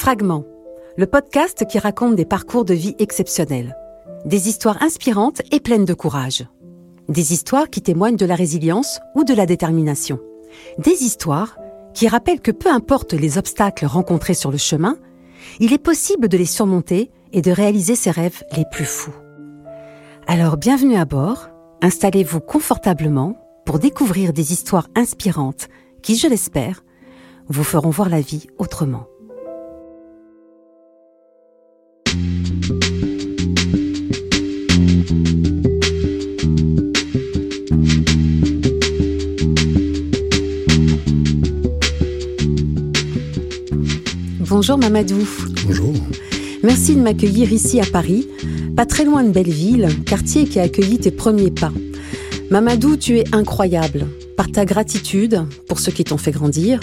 Fragment, le podcast qui raconte des parcours de vie exceptionnels, des histoires inspirantes et pleines de courage, des histoires qui témoignent de la résilience ou de la détermination, des histoires qui rappellent que peu importe les obstacles rencontrés sur le chemin, il est possible de les surmonter et de réaliser ses rêves les plus fous. Alors bienvenue à bord, installez-vous confortablement pour découvrir des histoires inspirantes qui, je l'espère, vous feront voir la vie autrement. Bonjour Mamadou. Bonjour. Merci de m'accueillir ici à Paris, pas très loin de Belleville, quartier qui a accueilli tes premiers pas. Mamadou, tu es incroyable, par ta gratitude pour ceux qui t'ont fait grandir,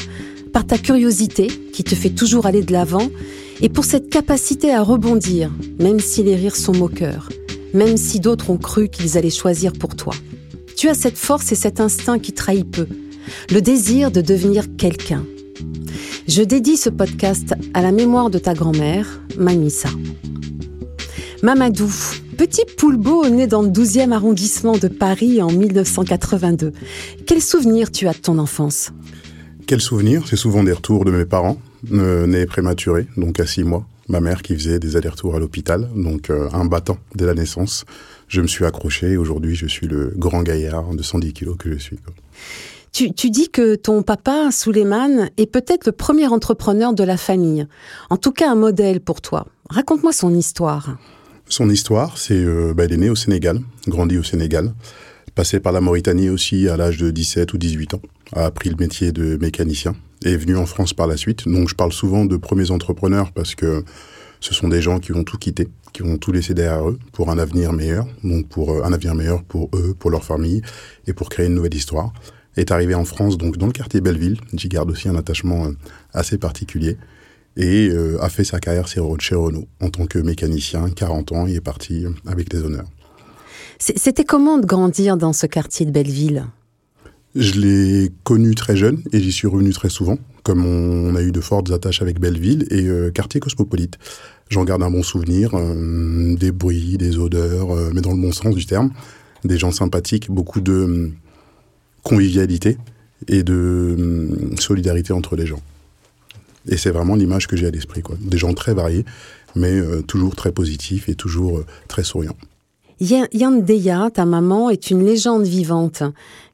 par ta curiosité qui te fait toujours aller de l'avant, et pour cette capacité à rebondir, même si les rires sont moqueurs, même si d'autres ont cru qu'ils allaient choisir pour toi. Tu as cette force et cet instinct qui trahit peu, le désir de devenir quelqu'un. Je dédie ce podcast à la mémoire de ta grand-mère, Mamissa. Mamadou, petit poulbeau né dans le 12e arrondissement de Paris en 1982. Quel souvenir tu as de ton enfance? Quel souvenir? C'est souvent des retours de mes parents, euh, nés prématurés, donc à 6 mois. Ma mère qui faisait des allers-retours à l'hôpital, donc euh, un battant dès la naissance. Je me suis accroché et aujourd'hui je suis le grand gaillard de 110 kilos que je suis. Tu, dis que ton papa, Suleiman, est peut-être le premier entrepreneur de la famille. En tout cas, un modèle pour toi. Raconte-moi son histoire. Son histoire, c'est euh, bah, est né au Sénégal, grandi au Sénégal, passé par la Mauritanie aussi à l'âge de 17 ou 18 ans, a appris le métier de mécanicien et est venu en France par la suite. Donc je parle souvent de premiers entrepreneurs parce que ce sont des gens qui vont tout quitter, qui vont tout laisser derrière eux pour un avenir meilleur, donc pour euh, un avenir meilleur pour eux, pour leur famille et pour créer une nouvelle histoire. Est arrivé en France, donc dans le quartier Belleville. J'y garde aussi un attachement euh, assez particulier et euh, a fait sa carrière chez Renault en tant que mécanicien, 40 ans, il est parti avec des honneurs. C'était comment de grandir dans ce quartier de Belleville? Je l'ai connu très jeune et j'y suis revenu très souvent, comme on, a eu de fortes attaches avec Belleville et euh, quartier cosmopolite. J'en garde un bon souvenir, euh, des bruits, des odeurs, euh, mais dans le bon sens du terme, des gens sympathiques, beaucoup de convivialité et de hum, solidarité entre les gens. Et c'est vraiment l'image que j'ai à l'esprit, quoi. Des gens très variés, mais euh, toujours très positifs et toujours euh, très souriants. Yann Deya, ta maman, est une légende vivante.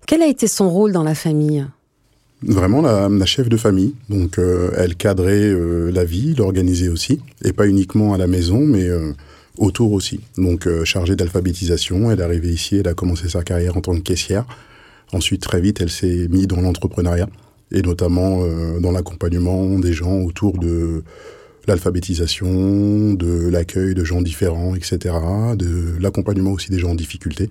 Quel a été son rôle dans la famille? Vraiment la, la, chef de famille. Donc, euh, elle cadrait euh, la vie, l'organisait aussi, et pas uniquement à la maison, mais euh, autour aussi. Donc, chargée d'alphabétisation, elle est arrivée ici, elle a commencé sa carrière en tant que caissière. Ensuite, très vite, elle s'est mise dans l'entrepreneuriat et notamment euh, dans l'accompagnement des gens autour de l'alphabétisation, de l'accueil de gens différents, etc., de l'accompagnement aussi des gens en difficulté.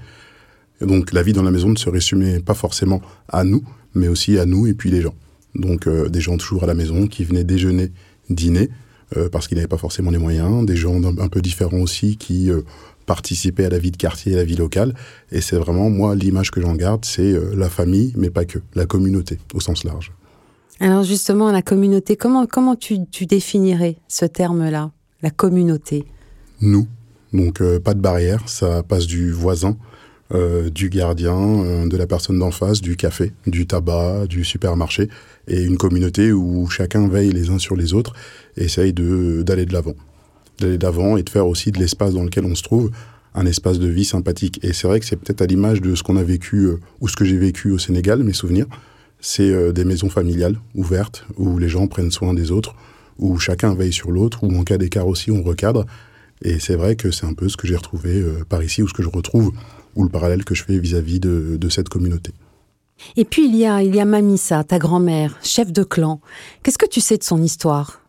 Donc la vie dans la maison ne se résumait pas forcément à nous, mais aussi à nous et puis les gens. Donc euh, des gens toujours à la maison qui venaient déjeuner, dîner, euh, parce qu'ils n'avaient pas forcément les moyens, des gens un, un peu différents aussi qui euh, participer à la vie de quartier, à la vie locale. Et c'est vraiment, moi, l'image que j'en garde, c'est euh, la famille, mais pas que, la communauté au sens large. Alors justement, la communauté, comment, comment tu, tu définirais ce terme-là, la communauté? Nous, donc euh, pas de barrière, ça passe du voisin, euh, du gardien, euh, de la personne d'en face, du café, du tabac, du supermarché, et une communauté où chacun veille les uns sur les autres et essaye d'aller de l'avant d'aller d'avant et de faire aussi de l'espace dans lequel on se trouve un espace de vie sympathique. Et c'est vrai que c'est peut-être à l'image de ce qu'on a vécu euh, ou ce que j'ai vécu au Sénégal, mes souvenirs. C'est euh, des maisons familiales ouvertes où les gens prennent soin des autres, où chacun veille sur l'autre, où en cas d'écart aussi on recadre. Et c'est vrai que c'est un peu ce que j'ai retrouvé euh, par ici, ou ce que je retrouve, ou le parallèle que je fais vis-à-vis de, de, cette communauté. Et puis il y a, il y a Mamissa, ta grand-mère, chef de clan. Qu'est-ce que tu sais de son histoire?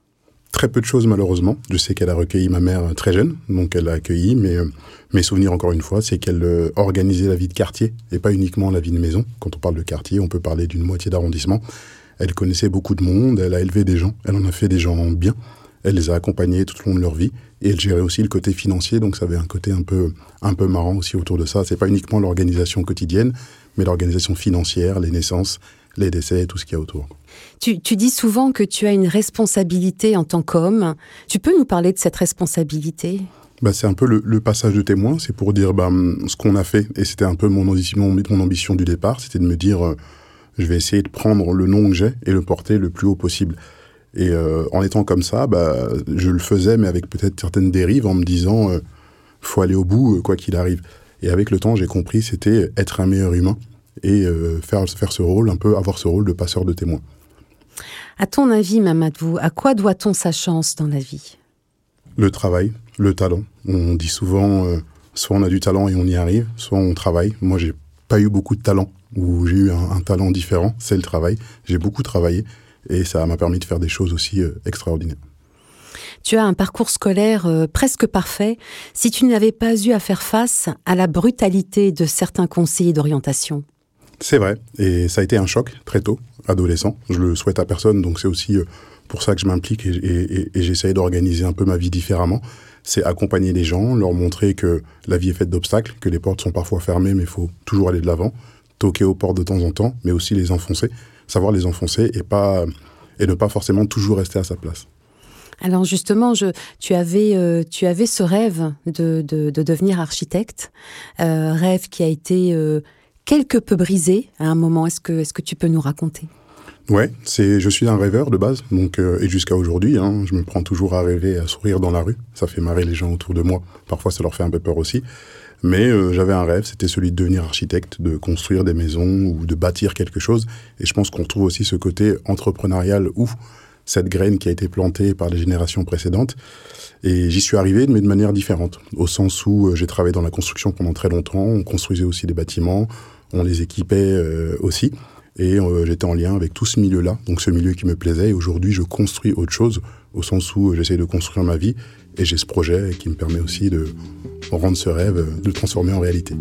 Très peu de choses malheureusement. Je sais qu'elle a recueilli ma mère très jeune, donc elle l'a accueillie, mais euh, mes souvenirs encore une fois, c'est qu'elle euh, organisait la vie de quartier et pas uniquement la vie de maison. Quand on parle de quartier, on peut parler d'une moitié d'arrondissement. Elle connaissait beaucoup de monde, elle a élevé des gens, elle en a fait des gens bien, elle les a accompagnés tout au long de leur vie et elle gérait aussi le côté financier, donc ça avait un côté un peu, un peu marrant aussi autour de ça. C'est pas uniquement l'organisation quotidienne, mais l'organisation financière, les naissances, les décès, tout ce qu'il y a autour. Tu, dis souvent que tu as une responsabilité en tant qu'homme. Tu peux nous parler de cette responsabilité? Bah, c'est un peu le, passage de témoin, c'est pour dire bah, ce qu'on a fait, et c'était un peu mon ambition, mon ambition du départ, c'était de me dire, euh, je vais essayer de prendre le nom que j'ai et le porter le plus haut possible. Et euh, en étant comme ça, bah, je le faisais, mais avec peut-être certaines dérives, en me disant, euh, faut aller au bout, quoi qu'il arrive. Et avec le temps, j'ai compris, c'était être un meilleur humain et faire, faire ce rôle, un peu avoir ce rôle de passeur de témoin. À ton avis, Mamadou, à quoi doit-on sa chance dans la vie? Le travail, le talent. On dit souvent, euh, soit on a du talent et on y arrive, soit on travaille. Moi, j'ai pas eu beaucoup de talent, ou j'ai eu un, talent différent, c'est le travail. J'ai beaucoup travaillé et ça m'a permis de faire des choses aussi euh, extraordinaires. Tu as un parcours scolaire euh, presque parfait si tu n'avais pas eu à faire face à la brutalité de certains conseillers d'orientation. C'est vrai, et ça a été un choc très tôt, adolescent. Je le souhaite à personne, donc c'est aussi pour ça que je m'implique et, et j'essaye d'organiser un peu ma vie différemment c'est accompagner les gens, leur montrer que la vie est faite d'obstacles, que les portes sont parfois fermées, mais il faut toujours aller de l'avant, toquer aux portes de temps en temps, mais aussi les enfoncer, savoir les enfoncer et, ne pas forcément toujours rester à sa place. Alors justement, je, tu, avais, euh, tu avais ce rêve de, de, devenir architecte, euh, rêve qui a été euh, quelque peu brisé à un moment. Est-ce que, est que tu peux nous raconter? Ouais, c'est, je suis un rêveur de base, donc euh, et jusqu'à aujourd'hui, hein, je me prends toujours à rêver, à sourire dans la rue. Ça fait marrer les gens autour de moi. Parfois, ça leur fait un peu peur aussi. Mais euh, j'avais un rêve, c'était celui de devenir architecte, de construire des maisons ou de bâtir quelque chose. Et je pense qu'on trouve aussi ce côté entrepreneurial ou cette graine qui a été plantée par les générations précédentes. Et j'y suis arrivé, mais de manière différente, au sens où euh, j'ai travaillé dans la construction pendant très longtemps. On construisait aussi des bâtiments, on les équipait aussi. Et euh, j'étais en lien avec tout ce milieu-là, donc ce milieu qui me plaisait. Et aujourd'hui, je construis autre chose, au sens où j'essaie de construire ma vie. Et j'ai ce projet qui me permet aussi de rendre ce rêve, de le transformer en réalité.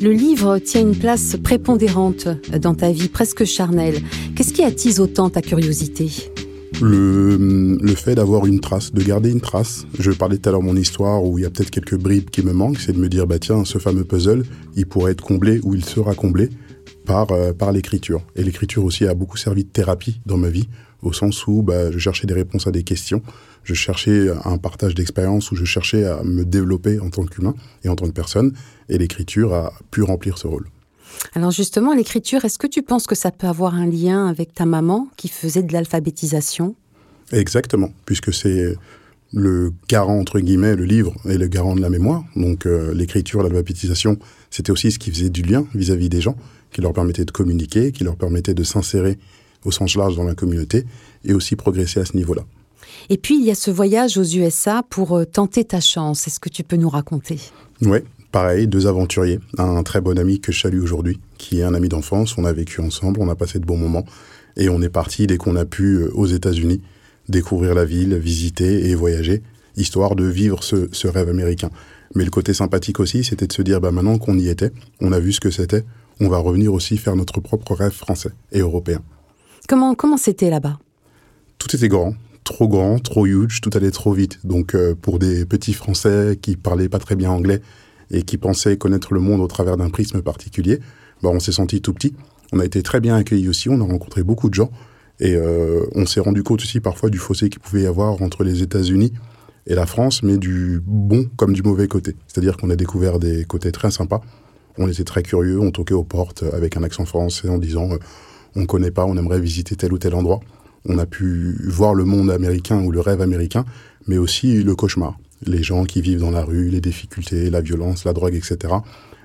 Le livre tient une place prépondérante dans ta vie, presque charnelle. Qu'est-ce qui attise autant ta curiosité? Le, le fait d'avoir une trace, de garder une trace. Je parlais tout à l'heure de mon histoire où il y a peut-être quelques bribes qui me manquent, c'est de me dire, bah tiens, ce fameux puzzle, il pourrait être comblé ou il sera comblé par, euh, par l'écriture. Et l'écriture aussi a beaucoup servi de thérapie dans ma vie, au sens où bah, je cherchais des réponses à des questions, je cherchais un partage d'expérience, où je cherchais à me développer en tant qu'humain et en tant que personne, et l'écriture a pu remplir ce rôle. Alors justement, l'écriture, est-ce que tu penses que ça peut avoir un lien avec ta maman qui faisait de l'alphabétisation? Exactement, puisque c'est le garant, entre guillemets, le livre est le garant de la mémoire. Donc euh, l'écriture, l'alphabétisation, c'était aussi ce qui faisait du lien vis-à-vis des gens, qui leur permettait de communiquer, qui leur permettait de s'insérer au sens large dans la communauté et aussi progresser à ce niveau-là. Et puis, il y a ce voyage aux USA pour euh, tenter ta chance. Est-ce que tu peux nous raconter? Oui, Pareil, deux aventuriers, un très bon ami que je salue aujourd'hui, qui est un ami d'enfance, on a vécu ensemble, on a passé de bons moments, et on est parti dès qu'on a pu euh, aux États-Unis, découvrir la ville, visiter et voyager, histoire de vivre ce, rêve américain. Mais le côté sympathique aussi, c'était de se dire, bah maintenant qu'on y était, on a vu ce que c'était, on va revenir aussi faire notre propre rêve français et européen. Comment comment c'était là-bas? Tout était grand, trop grand, trop huge, tout allait trop vite. Donc euh, pour des petits Français qui parlaient pas très bien anglais, et qui pensaient connaître le monde au travers d'un prisme particulier, bah, on s'est senti tout petit. On a été très bien accueillis aussi, on a rencontré beaucoup de gens et euh, on s'est rendu compte aussi parfois du fossé qu'il pouvait y avoir entre les États-Unis et la France, mais du bon comme du mauvais côté. C'est-à-dire qu'on a découvert des côtés très sympas. On était très curieux, on toquait aux portes avec un accent français en disant euh, on ne connaît pas, on aimerait visiter tel ou tel endroit. On a pu voir le monde américain ou le rêve américain, mais aussi le cauchemar les gens qui vivent dans la rue, les difficultés, la violence, la drogue, etc.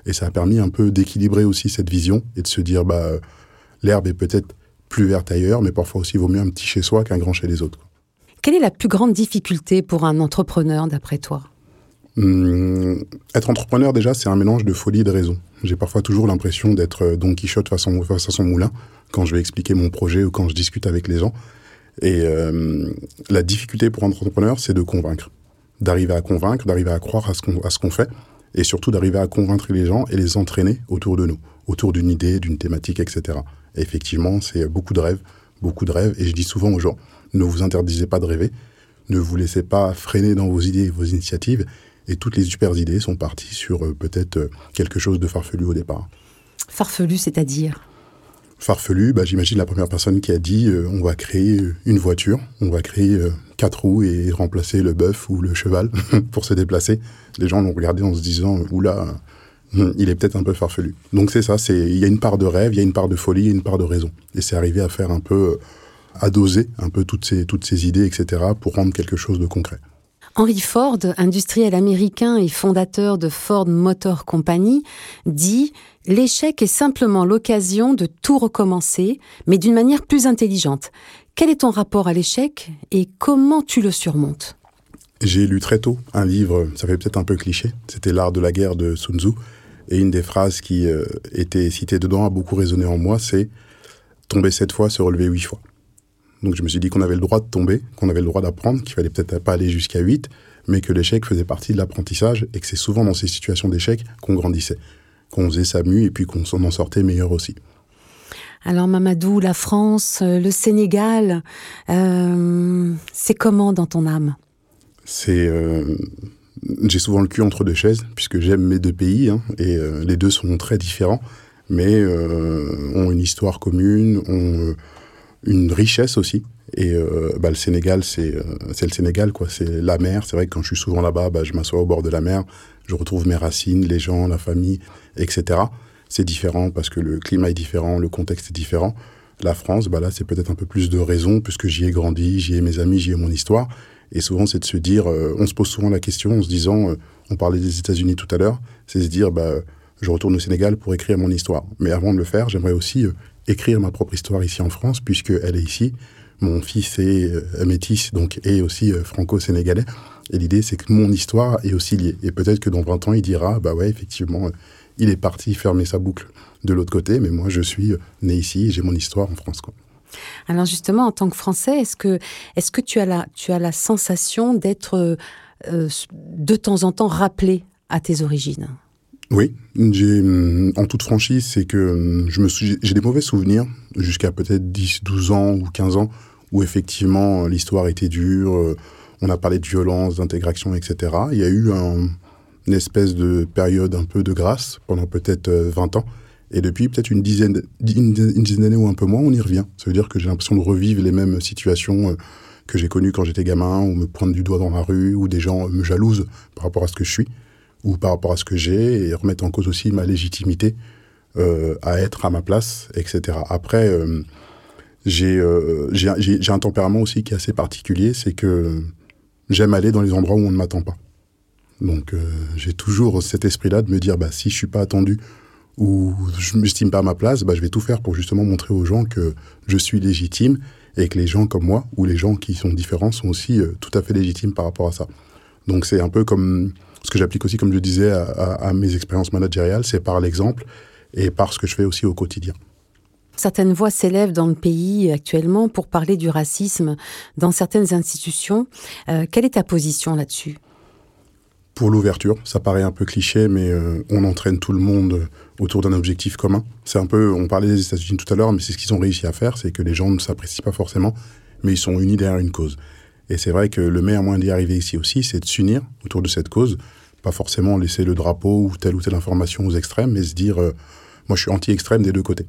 Et ça a permis un peu d'équilibrer aussi cette vision et de se dire, bah, l'herbe est peut-être plus verte ailleurs, mais parfois aussi il vaut mieux un petit chez soi qu'un grand chez les autres. Quelle est la plus grande difficulté pour un entrepreneur d'après toi? Hum, Être entrepreneur déjà, c'est un mélange de folie et de raison. J'ai parfois toujours l'impression d'être euh, Don Quichotte face à, son, moulin quand je vais expliquer mon projet ou quand je discute avec les gens. Et euh, la difficulté pour un entrepreneur, c'est de convaincre d'arriver à convaincre, d'arriver à croire à ce qu'on fait, et surtout d'arriver à convaincre les gens et les entraîner autour de nous, autour d'une idée, d'une thématique, etc. Et effectivement, c'est beaucoup de rêves, beaucoup de rêves, et je dis souvent aux gens, ne vous interdisez pas de rêver, ne vous laissez pas freiner dans vos idées et vos initiatives, Et toutes les super idées sont parties sur euh, peut-être euh, quelque chose de farfelu au départ. Farfelu, c'est-à-dire? Farfelu, bah, j'imagine la première personne qui a dit euh, on va créer une voiture, on va créer quatre roues et remplacer le bœuf ou le cheval pour se déplacer. Les gens l'ont regardé en se disant oula, il est peut-être un peu farfelu. Donc c'est ça, c'est il y a une part de rêve, il y a une part de folie, et une part de raison. Et c'est arrivé à faire un peu à doser un peu toutes ces toutes ces idées, etc. pour rendre quelque chose de concret. Henry Ford, industriel américain et fondateur de Ford Motor Company, dit L'échec est simplement l'occasion de tout recommencer, mais d'une manière plus intelligente. Quel est ton rapport à l'échec et comment tu le surmontes? J'ai lu très tôt un livre, ça fait peut-être un peu cliché, c'était L'art de la guerre de Sun Tzu, et une des phrases qui euh, était citée dedans a beaucoup résonné en moi, c'est Tomber sept fois, se relever huit fois. Donc je me suis dit qu'on avait le droit de tomber, qu'on avait le droit d'apprendre, qu'il fallait peut-être pas aller jusqu'à 8, mais que l'échec faisait partie de l'apprentissage et que c'est souvent dans ces situations d'échec qu'on grandissait, qu'on faisait sa mue et puis qu'on s'en en sortait meilleur aussi. Alors Mamadou, la France, euh, le Sénégal, euh, c'est comment dans ton âme? C'est euh, j'ai souvent le cul entre deux chaises puisque j'aime mes deux pays hein, et les deux sont très différents, mais ont une histoire commune, ont une richesse aussi. Et euh, bah, le Sénégal, c'est euh, c'est le Sénégal, quoi. C'est la mer. C'est vrai que quand je suis souvent là-bas, bah, je m'assois au bord de la mer, je retrouve mes racines, les gens, la famille, etc. C'est différent parce que le climat est différent, le contexte est différent. La France, bah là, c'est peut-être un peu plus de raison puisque j'y ai grandi, j'y ai mes amis, j'y ai mon histoire. Et souvent, c'est de se dire, euh, on se pose souvent la question en se disant, on parlait des États-Unis tout à l'heure, c'est se dire, bah, je retourne au Sénégal pour écrire mon histoire. Mais avant de le faire, j'aimerais aussi écrire ma propre histoire ici en France, puisqu'elle est ici. Mon fils est euh, métis, donc est aussi euh, franco-sénégalais. Et l'idée, c'est que mon histoire est aussi liée. Et peut-être que dans 20 ans, il dira, bah ouais, effectivement, euh, il est parti fermer sa boucle de l'autre côté, mais moi, je suis né ici, j'ai mon histoire en France. Alors justement, en tant que Français, est-ce que, est-ce que tu, as la, tu as la sensation d'être de temps en temps rappelé à tes origines? Oui, j'ai, hum, en toute franchise, c'est que hum, je me j'ai des mauvais souvenirs jusqu'à peut-être 10, 12 ans ou 15 ans où effectivement l'histoire était dure, euh, on a parlé de violence, d'intégration, etc. Il y a eu un, une espèce de période un peu de grâce pendant peut-être 20 euh, ans. Et depuis peut-être une dizaine, une dizaine d'années ou un peu moins, on y revient. Ça veut dire que j'ai l'impression de revivre les mêmes situations euh, que j'ai connues quand j'étais gamin, ou me pointe du doigt dans la rue, ou des gens me jalousent par rapport à ce que je suis ou par rapport à ce que j'ai et remettre en cause aussi ma légitimité euh, à être à ma place, etc. Après, euh, euh, j'ai un tempérament aussi qui est assez particulier, c'est que j'aime aller dans les endroits où on ne m'attend pas. Donc j'ai toujours cet esprit-là de me dire, bah, si je suis pas attendu ou je m'estime pas à ma place, bah, je vais tout faire pour justement montrer aux gens que je suis légitime et que les gens comme moi ou les gens qui sont différents sont aussi tout à fait légitimes par rapport à ça. Donc c'est un peu comme ce que j'applique aussi, comme je disais, à, mes expériences managériales, c'est par l'exemple et par ce que je fais aussi au quotidien. Certaines voix s'élèvent dans le pays actuellement pour parler du racisme dans certaines institutions. Euh, quelle est ta position là-dessus? Pour l'ouverture, ça paraît un peu cliché, mais euh, on entraîne tout le monde autour d'un objectif commun. C'est un peu, on parlait des États-Unis tout à l'heure, mais c'est ce qu'ils ont réussi à faire, c'est que les gens ne s'apprécient pas forcément, mais ils sont unis derrière une cause. Et c'est vrai que le meilleur moyen d'y arriver ici aussi, c'est de s'unir autour de cette cause. Pas forcément laisser le drapeau ou telle ou telle information aux extrêmes, mais se dire, euh, moi je suis anti-extrême des deux côtés.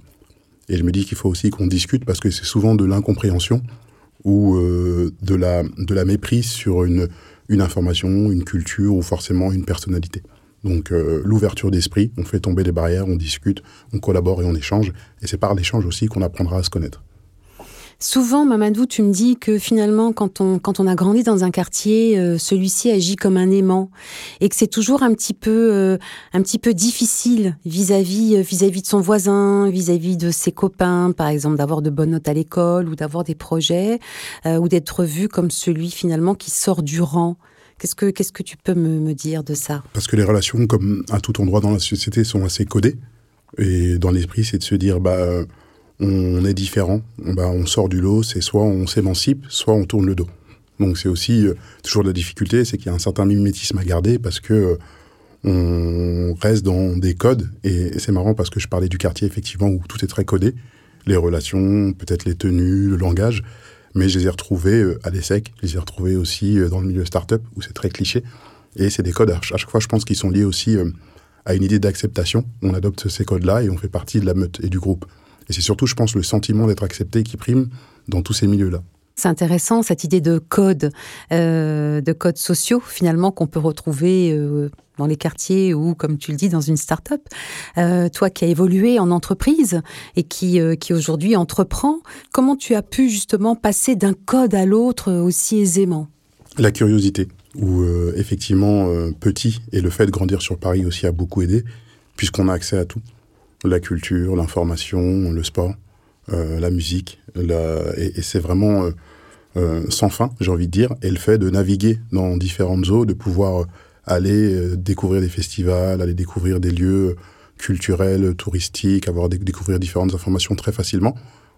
Et je me dis qu'il faut aussi qu'on discute parce que c'est souvent de l'incompréhension ou euh, de, la, de la méprise sur une, une information, une culture ou forcément une personnalité. Donc euh, l'ouverture d'esprit, on fait tomber les barrières, on discute, on collabore et on échange. Et c'est par l'échange aussi qu'on apprendra à se connaître. Souvent, Mamadou, tu me dis que finalement, quand on, quand on a grandi dans un quartier, euh, celui-ci agit comme un aimant et que c'est toujours un petit peu, euh, un petit peu difficile vis-à-vis, euh, vis-à-vis de son voisin, vis-à-vis de ses copains, par exemple, d'avoir de bonnes notes à l'école ou d'avoir des projets ou d'être vu comme celui finalement qui sort du rang. Qu'est-ce que, que tu peux me, me dire de ça? Parce que les relations, comme à tout endroit dans la société, sont assez codées. Et dans l'esprit, c'est de se dire, bah, on est différent, bah, on sort du lot, c'est soit on s'émancipe, soit on tourne le dos. Donc c'est aussi euh, toujours la difficulté, c'est qu'il y a un certain mimétisme à garder parce que euh, on reste dans des codes. Et, c'est marrant parce que je parlais du quartier effectivement où tout est très codé, les relations, peut-être les tenues, le langage, mais je les ai retrouvés euh, à l'ESSEC, je les ai retrouvés aussi dans le milieu start-up où c'est très cliché. Et c'est des codes, à chaque fois, je pense qu'ils sont liés aussi à une idée d'acceptation. On adopte ces codes-là et on fait partie de la meute et du groupe. Et c'est surtout, je pense, le sentiment d'être accepté qui prime dans tous ces milieux-là. C'est intéressant cette idée de code, euh, de codes sociaux finalement qu'on peut retrouver euh, dans les quartiers ou, comme tu le dis, dans une start-up. Euh, toi qui as évolué en entreprise et qui, qui aujourd'hui entreprend, comment tu as pu justement passer d'un code à l'autre aussi aisément? La curiosité, où effectivement petit et le fait de grandir sur Paris aussi a beaucoup aidé, puisqu'on a accès à tout la culture, l'information, le sport. Euh, la musique, et, c'est vraiment euh, euh, sans fin, j'ai envie de dire, et le fait de naviguer dans différentes eaux, de pouvoir aller découvrir des festivals, aller découvrir des lieux culturels, touristiques, avoir découvrir différentes informations très facilement,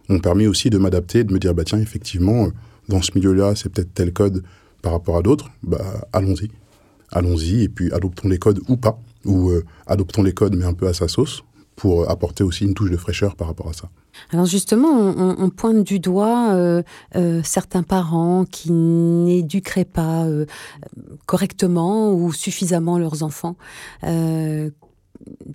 m'ont permis aussi de m'adapter, de me dire bah tiens effectivement dans ce milieu-là c'est peut-être tel code par rapport à d'autres, bah allons-y, allons-y et puis adoptons les codes ou pas, ou adoptons les codes mais un peu à sa sauce pour apporter aussi une touche de fraîcheur par rapport à ça. Alors justement, on, pointe du doigt euh, euh, certains parents qui n'éduqueraient pas euh, correctement ou suffisamment leurs enfants.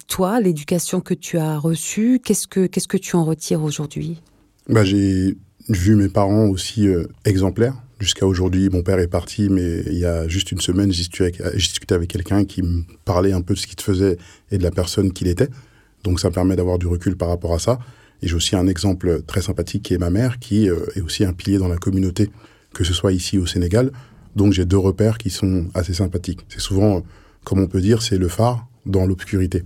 toi, l'éducation que tu as reçue, qu'est-ce que qu'est-ce que tu en retires aujourd'hui? Bah, j'ai vu mes parents aussi exemplaires. Jusqu'à aujourd'hui, mon père est parti, mais il y a juste une semaine, j'ai discuté avec quelqu'un qui me parlait un peu de ce qu'il faisait et de la personne qu'il était. Donc ça permet d'avoir du recul par rapport à ça. Et j'ai aussi un exemple très sympathique qui est ma mère, qui euh, est aussi un pilier dans la communauté, que ce soit ici au Sénégal. Donc j'ai deux repères qui sont assez sympathiques. C'est souvent, comme on peut dire, c'est le phare dans l'obscurité.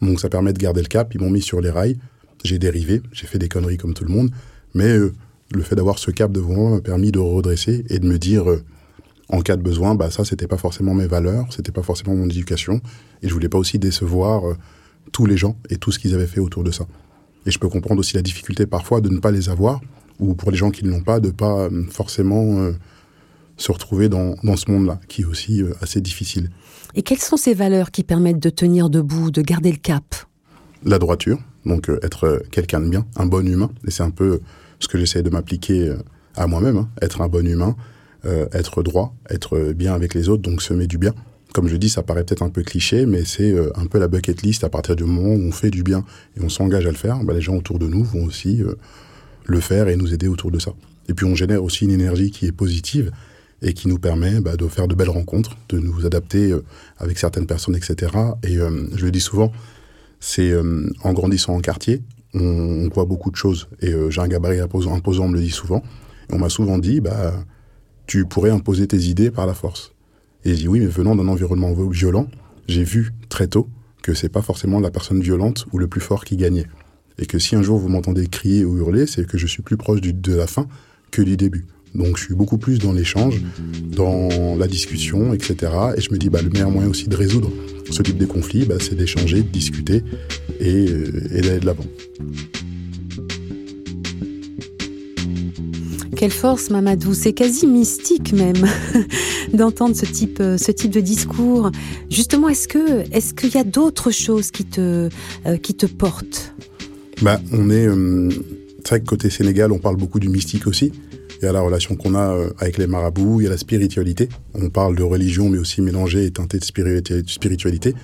Donc ça permet de garder le cap. Ils m'ont mis sur les rails. J'ai dérivé, j'ai fait des conneries comme tout le monde. Mais euh, le fait d'avoir ce cap devant moi m'a permis de redresser et de me dire, euh, en cas de besoin, bah ça c'était pas forcément mes valeurs, c'était pas forcément mon éducation. Et je voulais pas aussi décevoir tous les gens et tout ce qu'ils avaient fait autour de ça. Et je peux comprendre aussi la difficulté parfois de ne pas les avoir, ou pour les gens qui ne l'ont pas, de pas euh, forcément euh, se retrouver dans, dans ce monde-là, qui est aussi euh, assez difficile. Et quelles sont ces valeurs qui permettent de tenir debout, de garder le cap? La droiture, donc être quelqu'un de bien, un bon humain, et c'est un peu ce que j'essaie de m'appliquer à moi-même, hein. être un bon humain, être droit, être bien avec les autres, donc semer du bien comme je dis, ça paraît peut-être un peu cliché, mais c'est euh, un peu la bucket list à partir du moment où on fait du bien et on s'engage à le faire, bah, les gens autour de nous vont aussi euh, le faire et nous aider autour de ça. Et puis on génère aussi une énergie qui est positive et qui nous permet bah, de faire de belles rencontres, de nous adapter euh, avec certaines personnes, etc. Et je le dis souvent, c'est en grandissant en quartier, on, voit beaucoup de choses. Et j'ai un gabarit imposant, on me le dit souvent. on m'a souvent dit, bah, tu pourrais imposer tes idées par la force. Et j'ai dit oui, mais venant d'un environnement violent, j'ai vu très tôt que c'est pas forcément la personne violente ou le plus fort qui gagnait. Et que si un jour vous m'entendez crier ou hurler, c'est que je suis plus proche de la fin que du début. Donc je suis beaucoup plus dans l'échange, dans la discussion, etc. Et je me dis, bah, le meilleur moyen aussi de résoudre ce type de conflit, bah, c'est d'échanger, de discuter et, euh, et d'aller de l'avant. Quelle force, Mamadou. C'est quasi mystique même d'entendre ce type, euh, ce type de discours. Justement, est-ce que, est-ce qu'il y a d'autres choses qui te, euh, qui te portent? Bah, on est, euh, c'est vrai que côté Sénégal, on parle beaucoup du mystique aussi. Il y a la relation qu'on a avec les marabouts, il y a la spiritualité. On parle de religion, mais aussi mélangée et teintée de spiritualité.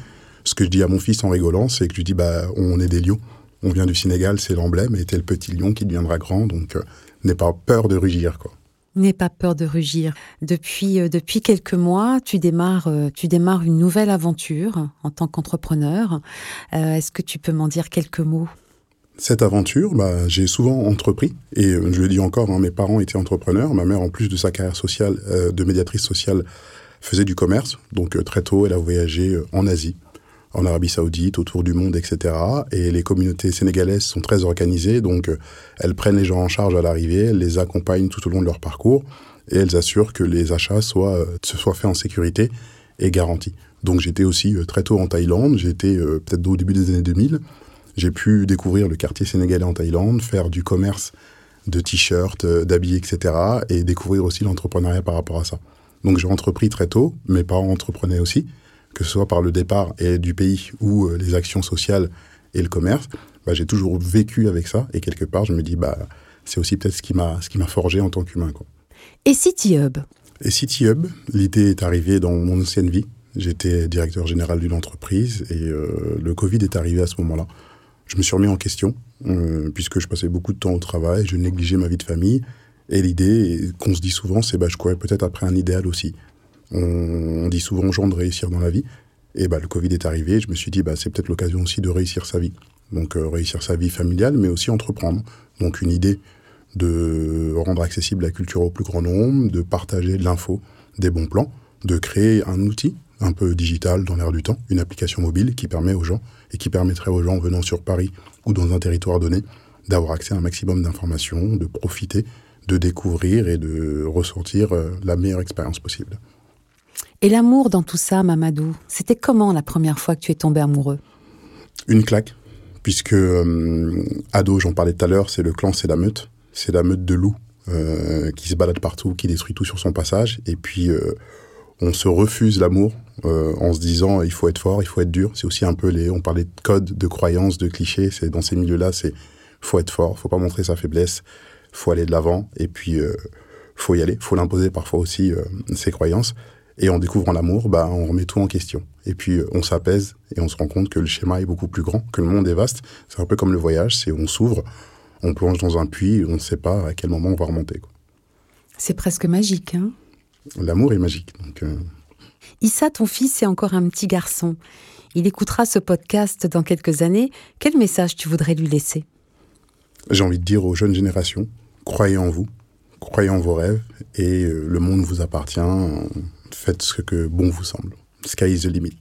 Ce que je dis à mon fils en rigolant, c'est que je lui dis, bah, on est des lions. On vient du Sénégal, c'est l'emblème, et tel petit lion qui deviendra grand. Donc, n'aie pas peur de rugir, quoi. N'aie pas peur de rugir. Depuis, euh, depuis quelques mois, tu démarres, euh, tu démarres une nouvelle aventure en tant qu'entrepreneur. Euh, est-ce que tu peux m'en dire quelques mots? Cette aventure, bah, j'ai souvent entrepris, et je le dis encore, hein, mes parents étaient entrepreneurs. Ma mère, en plus de sa carrière sociale, de médiatrice sociale, faisait du commerce. Donc très tôt, elle a voyagé en Asie, en Arabie Saoudite, autour du monde, etc. Et les communautés sénégalaises sont très organisées, donc euh, elles prennent les gens en charge à l'arrivée, elles les accompagnent tout au long de leur parcours et elles assurent que les achats soient, euh, se soient faits en sécurité et garantis. Donc j'étais aussi euh, très tôt en Thaïlande, j'étais peut-être au début des années 2000. J'ai pu découvrir le quartier sénégalais en Thaïlande, faire du commerce de t-shirts, d'habits, etc. et découvrir aussi l'entrepreneuriat par rapport à ça. Donc j'ai entrepris très tôt, mes parents entreprenaient aussi que ce soit par le départ et du pays ou euh, les actions sociales et le commerce, bah, j'ai toujours vécu avec ça. Et quelque part, je me dis, bah, c'est aussi peut-être ce qui m'a ce qui m'a forgé en tant qu'humain. Et City Hub Et City Hub, l'idée est arrivée dans mon ancienne vie. J'étais directeur général d'une entreprise et euh, le Covid est arrivé à ce moment-là. Je me suis remis en question euh, puisque je passais beaucoup de temps au travail, je négligeais ma vie de famille. Et l'idée qu'on se dit souvent, c'est bah, je courais peut-être après un idéal aussi. On, dit souvent aux gens de réussir dans la vie. Et bah, le Covid est arrivé, je me suis dit, bah, c'est peut-être l'occasion aussi de réussir sa vie. Donc euh, réussir sa vie familiale, mais aussi entreprendre. Donc une idée de rendre accessible la culture au plus grand nombre, de partager de l'info, des bons plans, de créer un outil un peu digital dans l'air du temps, une application mobile qui permet aux gens et qui permettrait aux gens venant sur Paris ou dans un territoire donné d'avoir accès à un maximum d'informations, de profiter, de découvrir et de ressentir euh, la meilleure expérience possible. Et l'amour dans tout ça, Mamadou, c'était comment la première fois que tu es tombé amoureux? Une claque, puisque euh, ado, j'en parlais tout à l'heure, c'est le clan, c'est la meute, c'est la meute de loups euh, qui se balade partout, qui détruit tout sur son passage, et puis on se refuse l'amour euh, en se disant il faut être fort, il faut être dur. C'est aussi un peu les, on parlait de codes, de croyances, de clichés. C'est dans ces milieux-là, c'est faut être fort, faut pas montrer sa faiblesse, faut aller de l'avant et puis euh, faut y aller, faut l'imposer parfois aussi euh, ses croyances. Et en découvrant l'amour, bah, on remet tout en question. Et puis on s'apaise et on se rend compte que le schéma est beaucoup plus grand, que le monde est vaste. C'est un peu comme le voyage, c'est on s'ouvre, on plonge dans un puits, on ne sait pas à quel moment on va remonter. C'est presque magique, hein? L'amour est magique. Donc, euh. Issa, ton fils, est encore un petit garçon. Il écoutera ce podcast dans quelques années. Quel message tu voudrais lui laisser? J'ai envie de dire aux jeunes générations, croyez en vous, croyez en vos rêves, et euh, le monde vous appartient. Faites ce que bon vous semble. Sky is the limit.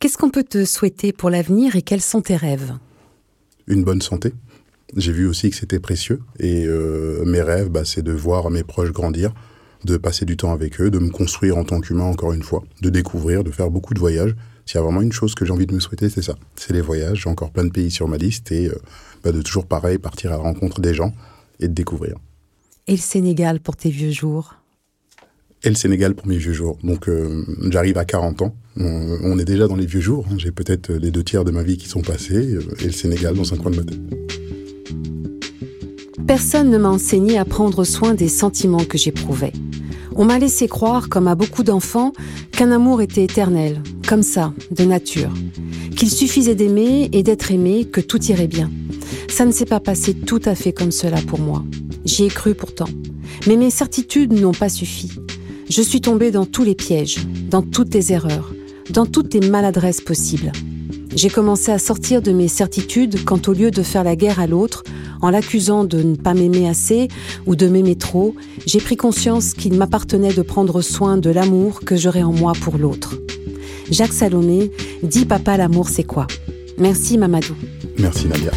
Qu'est-ce qu'on peut te souhaiter pour l'avenir et quels sont tes rêves? Une bonne santé. J'ai vu aussi que c'était précieux. Et euh, mes rêves, bah, c'est de voir mes proches grandir, de passer du temps avec eux, de me construire en tant qu'humain encore une fois, de découvrir, de faire beaucoup de voyages. S'il y a vraiment une chose que j'ai envie de me souhaiter, c'est ça. C'est les voyages. J'ai encore plein de pays sur ma liste et euh, bah, de toujours pareil, partir à la rencontre des gens et de découvrir. Et le Sénégal pour tes vieux jours? Et le Sénégal pour mes vieux jours. Donc euh, j'arrive à 40 ans, on, est déjà dans les vieux jours, hein. j'ai peut-être les deux tiers de ma vie qui sont passés, euh, et le Sénégal dans un coin de ma. Personne ne m'a enseigné à prendre soin des sentiments que j'éprouvais. On m'a laissé croire, comme à beaucoup d'enfants, qu'un amour était éternel, comme ça, de nature. Qu'il suffisait d'aimer et d'être aimé, que tout irait bien. Ça ne s'est pas passé tout à fait comme cela pour moi. J'y ai cru pourtant. Mais mes certitudes n'ont pas suffi. Je suis tombée dans tous les pièges, dans toutes les erreurs, dans toutes les maladresses possibles. J'ai commencé à sortir de mes certitudes quand au lieu de faire la guerre à l'autre, en l'accusant de ne pas m'aimer assez ou de m'aimer trop, j'ai pris conscience qu'il m'appartenait de prendre soin de l'amour que j'aurais en moi pour l'autre. Jacques Salomé dit Papa, l'amour c'est quoi? Merci Mamadou. Merci Nadia.